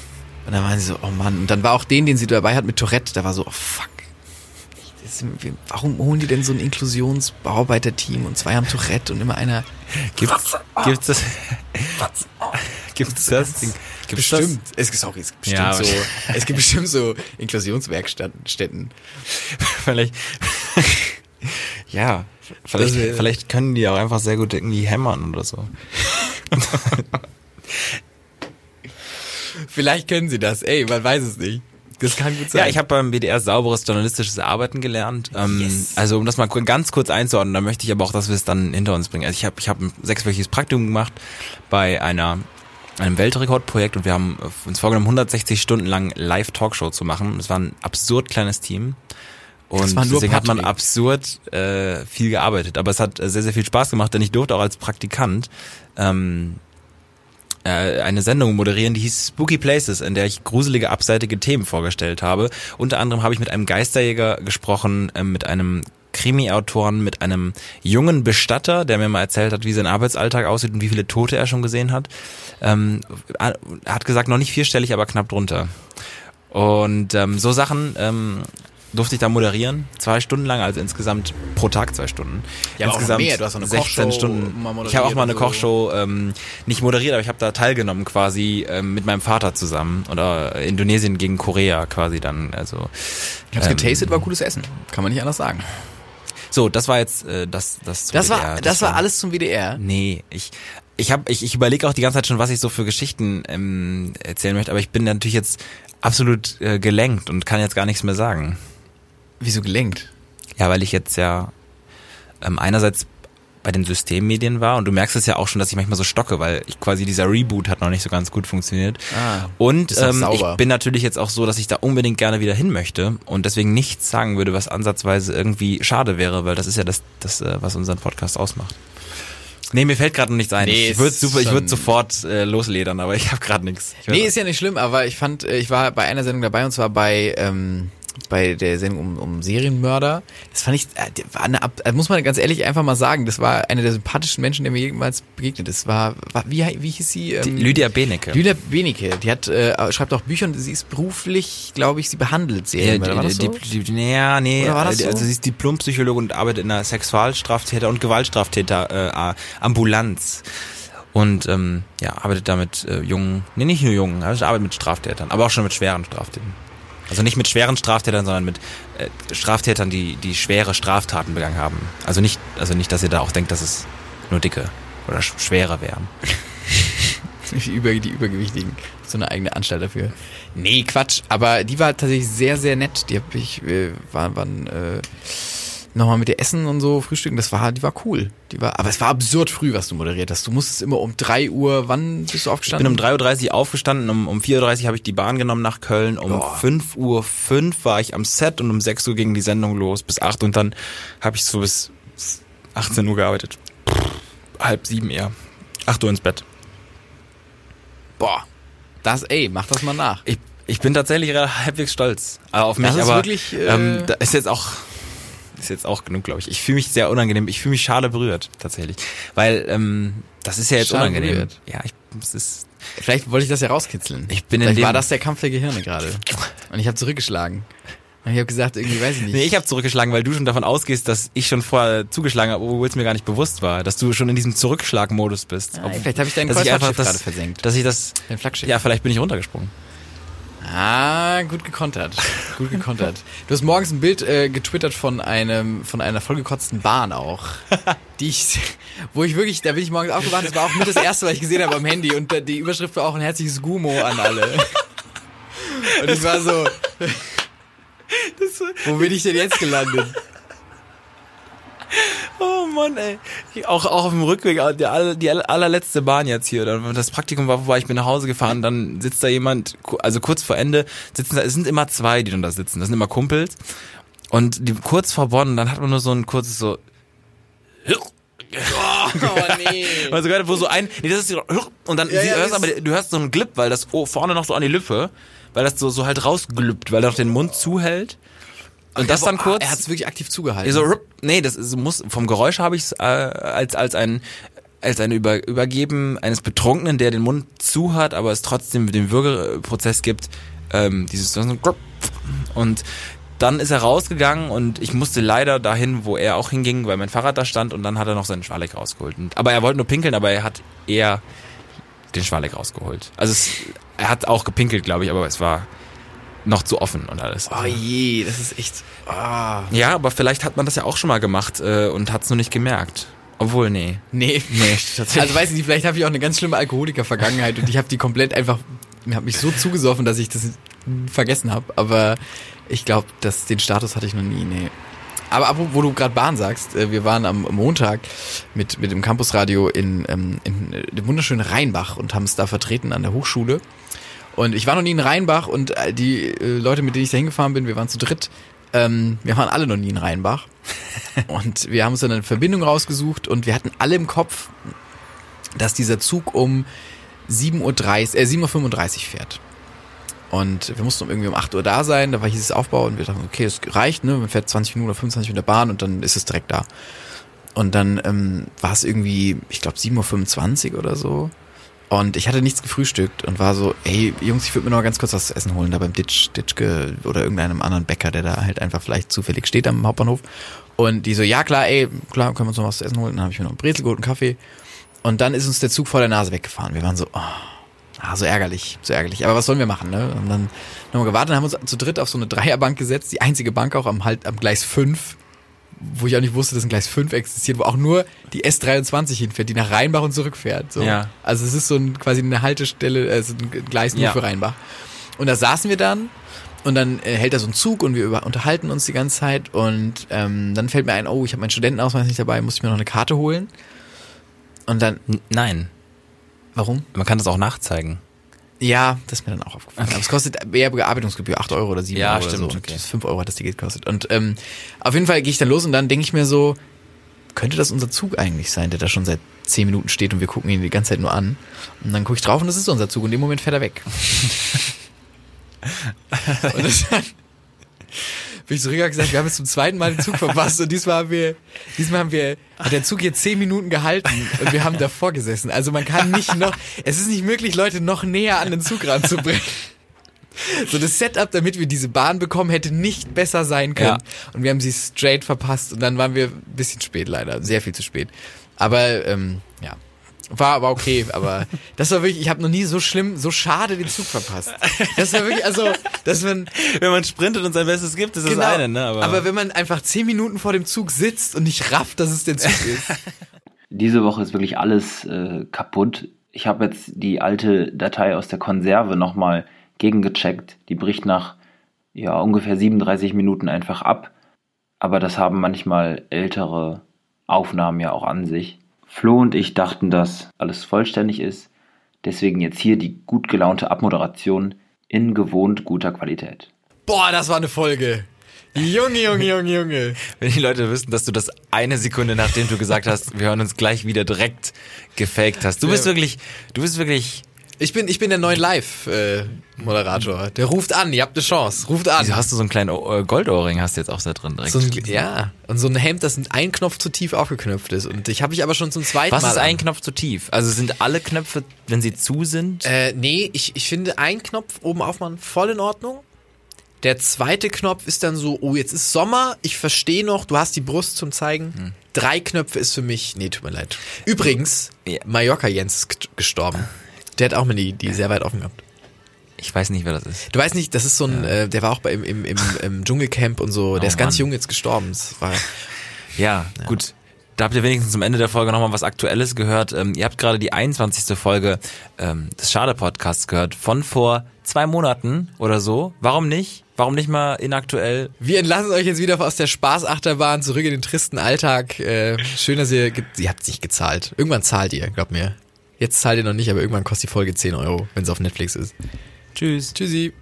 Und dann waren sie so, oh Mann. Und dann war auch den, den sie dabei hat mit Tourette, da war so, oh fuck. Ist, warum holen die denn so ein Inklusionsbearbeiterteam und zwei haben Tourette und immer einer. Gibt's, gibt's das? Gibt's das? Gibt's Bestimmt. Es, sorry, es gibt bestimmt Ja, so, es gibt bestimmt so Inklusionswerkstätten. Das? Vielleicht. ja. Vielleicht, Das wär- vielleicht können die auch einfach sehr gut irgendwie hämmern oder so. Vielleicht können sie das, ey, man weiß es nicht. Das kann gut sein. Ja, ich habe beim BDR sauberes journalistisches Arbeiten gelernt. Ähm, Yes. Also um das mal ganz kurz einzuordnen, da möchte ich aber auch, dass wir es dann hinter uns bringen. Also ich habe ich hab ein sechswöchiges Praktikum gemacht bei einer einem Weltrekordprojekt und wir haben uns vorgenommen, 160 Stunden lang Live-Talkshow zu machen. Es war ein absurd kleines Team. Und deswegen hat man Patrick. absurd äh, viel gearbeitet. Aber es hat sehr, sehr viel Spaß gemacht, denn ich durfte auch als Praktikant ähm, äh, eine Sendung moderieren, die hieß Spooky Places, in der ich gruselige, abseitige Themen vorgestellt habe. Unter anderem habe ich mit einem Geisterjäger gesprochen, äh, mit einem Krimi-Autoren, mit einem jungen Bestatter, der mir mal erzählt hat, wie sein Arbeitsalltag aussieht und wie viele Tote er schon gesehen hat. Ähm, er hat gesagt, noch nicht vierstellig, aber knapp drunter. Und ähm, so Sachen ähm, durfte ich da moderieren, zwei Stunden lang, also insgesamt pro Tag zwei Stunden. Ja, insgesamt mehr. Du hast eine 16 Kochshow Stunden. Ich habe auch mal eine. Kochshow ähm, nicht moderiert, aber ich habe da teilgenommen quasi ähm, mit meinem Vater zusammen oder Indonesien gegen Korea quasi dann. Also Ich hab's ähm, getastet, war gutes Essen. Kann man nicht anders sagen. So, das war jetzt äh, das das. zum Das war, WDR. das war alles zum WDR. Nee, ich ich habe ich, ich überlege auch die ganze Zeit schon, was ich so für Geschichten ähm, erzählen möchte, aber ich bin natürlich jetzt absolut äh, gelenkt und kann jetzt gar nichts mehr sagen. Wieso gelenkt? Ja, weil ich jetzt ja ähm, einerseits bei den Systemmedien war und du merkst es ja auch schon, dass ich manchmal so stocke, weil ich quasi dieser Reboot hat noch nicht so ganz gut funktioniert. Ah, und ähm, ich bin natürlich jetzt auch so, dass ich da unbedingt gerne wieder hin möchte und deswegen nichts sagen würde, was ansatzweise irgendwie schade wäre, weil das ist ja das, das äh, was unseren Podcast ausmacht. Nee, mir fällt gerade noch nichts ein. Nee, ich würde super, ich würde sofort äh, losledern, aber ich habe gerade nichts. Ich Nee, ist ja nicht schlimm, aber ich fand, äh, ich war bei einer Sendung dabei und zwar bei, ähm, bei der Sendung um, um Serienmörder. Das fand ich, äh, eine, Ab- äh, muss man ganz ehrlich einfach mal sagen, das war einer der sympathischsten Menschen, der mir jemals begegnet ist. War, war wie, wie hieß sie? Ähm, Lydia Benecke. Lydia Benecke, die hat, äh, schreibt auch Bücher und sie ist beruflich, glaube ich, sie behandelt Ja, Serienmörder. War das so? die, die, ja, nee, Oder war das äh, also so? sie ist Diplompsychologin und arbeitet in einer Sexualstraftäter- und Gewaltstraftäter äh, Ambulanz. Und ähm, ja, arbeitet da mit äh, jungen, nee, nicht nur jungen, also arbeitet mit Straftätern, aber auch schon mit schweren Straftätern. Also nicht mit schweren Straftätern, sondern mit äh, Straftätern, die die schwere Straftaten begangen haben. Also nicht, also nicht, dass ihr da auch denkt, dass es nur dicke oder sch schwere wären. Die, Über, die Übergewichtigen. So eine eigene Anstalt dafür. Nee, Quatsch. Aber die war tatsächlich sehr, sehr nett. Die hab ich, wir waren, waren äh, nochmal mit ihr essen und so frühstücken. Das war, die war cool. Die war, aber es war absurd früh, was du moderiert hast. Du musstest immer um 3 Uhr, wann bist du Ich bin aufgestanden? um 3.30 Uhr aufgestanden, um, um 4.30 Uhr habe ich die Bahn genommen nach Köln, um Boah. 5.05 Uhr war ich am Set und um 6 Uhr ging die Sendung los bis 8 und dann habe ich so bis 18 Uhr gearbeitet. Halb sieben eher. 8 Uhr ins Bett. Boah. Das, ey, mach das mal nach. Ich, ich bin tatsächlich halbwegs stolz äh, auf mich, aber wirklich, äh, ähm, da ist jetzt auch ist jetzt auch genug, glaube ich. Ich fühle mich sehr unangenehm. Ich fühle mich schade berührt tatsächlich, weil ähm, das ist ja jetzt Schade unangenehm. berührt. Ja, ich, es ist Vielleicht wollte ich das ja rauskitzeln. Ich bin in Vielleicht dem- war das der Kampf der Gehirne gerade. Und ich habe zurückgeschlagen. Und ich habe gesagt, irgendwie weiß ich nicht. Nee, ich habe zurückgeschlagen, weil du schon davon ausgehst, dass ich schon vorher zugeschlagen habe, obwohl es mir gar nicht bewusst war, dass du schon in diesem Zurückschlagmodus bist. Ah, vielleicht habe ich dein dass ich einfach Kreuzfahrtschiff gerade versenkt. Dass ich das, Dein Flaggschiff. ja, vielleicht bin ich runtergesprungen. Ah, gut gekontert. Gut gekontert. Du hast morgens ein Bild äh, getwittert von einem von einer vollgekotzten Bahn auch. Die ich wo ich wirklich, da bin ich morgens aufgewacht, das war auch mit das erste, was ich gesehen habe am Handy und die Überschrift war auch ein herzliches Gumo an alle. Und ich war so Wo bin ich denn jetzt gelandet? Oh Mann, ey. Auch, auch auf dem Rückweg, die, aller- die allerletzte Bahn jetzt hier. Das Praktikum war vorbei, ich bin nach Hause gefahren, dann sitzt da jemand, also kurz vor Ende, sitzen da, es sind immer zwei, die dann da sitzen. Das sind immer Kumpels. Und die kurz vor Bonn, dann hat man nur so ein kurzes so, Oh nee. Also gerade wo so ein, nee, das ist und dann Ja, sie- ja, hörst aber, du hörst so einen Glip, weil das oh, vorne noch so an die Lippe, weil das so, so halt rausglüppt, weil er noch den Mund zuhält. Und das dann kurz. Er hat es wirklich aktiv zugehalten. So, nee, das ist, muss, vom Geräusch habe ich es äh, als, als ein, als ein Über, Übergeben eines Betrunkenen, der den Mund zu hat, aber es trotzdem den Würgeprozess gibt, ähm, dieses, und dann ist er rausgegangen und ich musste leider dahin, wo er auch hinging, weil mein Fahrrad da stand und dann hat er noch seinen Schwalek rausgeholt. Und, aber er wollte nur pinkeln, aber er hat eher den Schwalek rausgeholt. Also es, er hat auch gepinkelt, glaube ich, aber es war noch zu offen und alles. Oh je, das ist echt. Ah. Ja, aber vielleicht hat man das ja auch schon mal gemacht äh, und hat es nur nicht gemerkt. Obwohl, nee. Nee. Nee, tatsächlich. Also weiß ich nicht, vielleicht habe ich auch eine ganz schlimme Alkoholiker-Vergangenheit und ich habe die komplett einfach, mir habe mich so zugesoffen, dass ich das vergessen habe. Aber ich glaube, dass den Status hatte ich noch nie, nee. Aber apropos, wo du gerade Bahn sagst, äh, wir waren am Montag mit, mit dem Campusradio in, ähm, in äh, dem wunderschönen Rheinbach und haben es da vertreten an der Hochschule. Und ich war noch nie in Rheinbach und äh, die äh, Leute, mit denen ich da hingefahren bin, wir waren zu dritt, ähm, wir waren alle noch nie in Rheinbach. und wir haben uns dann eine Verbindung rausgesucht und wir hatten alle im Kopf, dass dieser Zug um 7.30 Uhr, äh, 7.35 Uhr fährt. Und wir mussten irgendwie um 8 Uhr da sein, da war hieß es Aufbau und wir dachten, okay, es reicht, ne? Man fährt 20 Minuten oder 25 mit der Bahn und dann ist es direkt da. Und dann ähm, war es irgendwie, ich glaube, 7.25 Uhr oder so. Und ich hatte nichts gefrühstückt und war so, ey, Jungs, ich würde mir noch ganz kurz was zu essen holen, da beim Ditch, Ditschke oder irgendeinem anderen Bäcker, der da halt einfach vielleicht zufällig steht am Hauptbahnhof. Und die so, ja klar, ey, klar, können wir uns noch was zu essen holen. Dann habe ich mir noch einen Brezel geholt, einen Kaffee. Und dann ist uns der Zug vor der Nase weggefahren. Wir waren so, oh, ah, so ärgerlich, so ärgerlich. Aber was sollen wir machen, ne? Und dann nochmal gewartet und haben uns zu dritt auf so eine Dreierbank gesetzt, die einzige Bank auch am halt am Gleis 5, wo ich auch nicht wusste, dass ein Gleis 5 existiert, wo auch nur die S23 hinfährt, die nach Rheinbach und zurückfährt. So. Ja. Also es ist so ein, quasi eine Haltestelle, äh, so ein Gleis nur Ja. für Rheinbach. Und da saßen wir dann und dann äh, hält da so ein Zug und wir über, unterhalten uns die ganze Zeit und ähm, dann fällt mir ein, oh, ich habe meinen Studentenausweis nicht dabei, muss ich mir noch eine Karte holen. Und dann, N- Nein, warum? man kann das auch nachzeigen. Ja, das ist mir dann auch aufgefallen. Aber es kostet eher Bearbeitungsgebühr, 8 Euro oder 7 Ja, Euro stimmt, oder so. okay. Und 5 Euro hat das Ticket gekostet. Und ähm, auf jeden Fall gehe ich dann los und dann denke ich mir so, könnte das unser Zug eigentlich sein, der da schon seit 10 Minuten steht und wir gucken ihn die ganze Zeit nur an. Und dann gucke ich drauf und das ist unser Zug und in dem Moment fährt er weg. und dann bin ich zurück und gesagt, wir haben jetzt zum zweiten Mal den Zug verpasst und diesmal haben wir, diesmal haben wir, hat der Zug jetzt zehn Minuten gehalten und wir haben davor gesessen. Also man kann nicht noch, es ist nicht möglich, Leute noch näher an den Zug ranzubringen. So das Setup, damit wir diese Bahn bekommen, hätte nicht besser sein können. Ja. Und wir haben sie straight verpasst und dann waren wir ein bisschen spät leider, sehr viel zu spät. Aber ähm, war aber okay. Aber das war wirklich, ich habe noch nie so schlimm, so schade den Zug verpasst. Das war wirklich, also, dass man Wenn man sprintet und sein Bestes gibt, ist das Genau. eine, ne? Aber, wenn man einfach zehn Minuten vor dem Zug sitzt und nicht rafft, dass es der Zug ist. Diese Woche ist wirklich alles äh, kaputt. Ich habe jetzt die alte Datei aus der Konserve nochmal gegengecheckt. Die bricht nach ja, ungefähr 37 Minuten einfach ab. Aber das haben manchmal ältere Aufnahmen ja auch an sich. Flo und ich dachten, dass alles vollständig ist. Deswegen jetzt hier die gut gelaunte Abmoderation in gewohnt guter Qualität. Boah, das war eine Folge. Junge, Junge, Junge, Junge. Wenn die Leute wissen, dass du das eine Sekunde, nachdem du gesagt hast, wir hören uns gleich wieder direkt gefaked hast. Du bist wirklich, du bist wirklich, Ich bin, ich bin der neue Live-Moderator. der ruft an, ihr habt eine Chance. Ruft an. wieso hast du so einen kleinen O- äh, Goldohrring hast du jetzt auch da drin direkt? so ein, ja, und so ein Hemd, das ein Knopf zu tief aufgeknöpft ist. Und ich habe ich aber schon zum zweiten Was Mal. ist an. ein Knopf zu tief? Also sind alle Knöpfe, wenn sie zu sind? Äh, nee, ich, ich finde ein Knopf oben aufmachen voll in Ordnung. Der zweite Knopf ist dann so, oh, jetzt ist Sommer, ich verstehe noch, du hast die Brust zum Zeigen. Hm. Drei Knöpfe ist für mich, nee, tut mir leid. Übrigens, Ja. Mallorca Jens ist gestorben. Der hat auch mal die, die sehr weit offen gehabt. Ich weiß nicht, wer das ist. Du weißt nicht, das ist so ein, äh, der war auch bei, im, im, im, im Dschungelcamp und so, der ist ganz Oh Mann. jung jetzt gestorben. Das war, Ja, gut. Da habt ihr wenigstens zum Ende der Folge nochmal was Aktuelles gehört. Ähm, ihr habt gerade die 21. Folge ähm, des Schade-Podcasts gehört von vor zwei Monaten oder so. Warum nicht? Warum nicht mal inaktuell? wir entlassen euch jetzt wieder aus der Spaßachterbahn zurück in den tristen Alltag. Äh, schön, dass ihr, ihr habt nicht gezahlt. Irgendwann zahlt ihr, glaubt mir. Jetzt zahlt ihr noch nicht, aber irgendwann kostet die Folge 10 Euro, wenn es auf Netflix ist. Tschüss. Tschüssi.